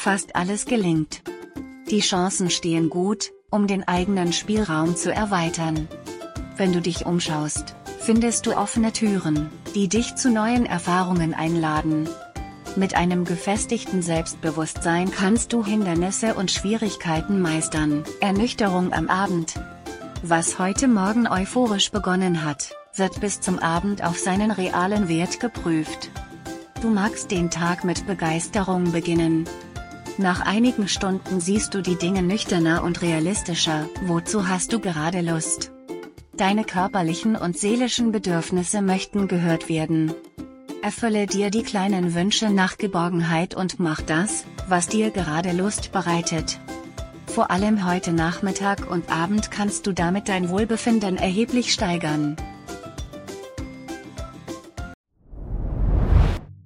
fast alles gelingt. Die Chancen stehen gut, um den eigenen Spielraum zu erweitern. Wenn du dich umschaust, findest du offene Türen, die dich zu neuen Erfahrungen einladen. Mit einem gefestigten Selbstbewusstsein kannst du Hindernisse und Schwierigkeiten meistern. Ernüchterung am Abend. Was heute Morgen euphorisch begonnen hat, wird bis zum Abend auf seinen realen Wert geprüft. Du magst den Tag mit Begeisterung beginnen. Nach einigen Stunden siehst du die Dinge nüchterner und realistischer. Wozu hast du gerade Lust? Deine körperlichen und seelischen Bedürfnisse möchten gehört werden. Erfülle dir die kleinen Wünsche nach Geborgenheit und mach das, was dir gerade Lust bereitet. Vor allem heute Nachmittag und Abend kannst du damit dein Wohlbefinden erheblich steigern.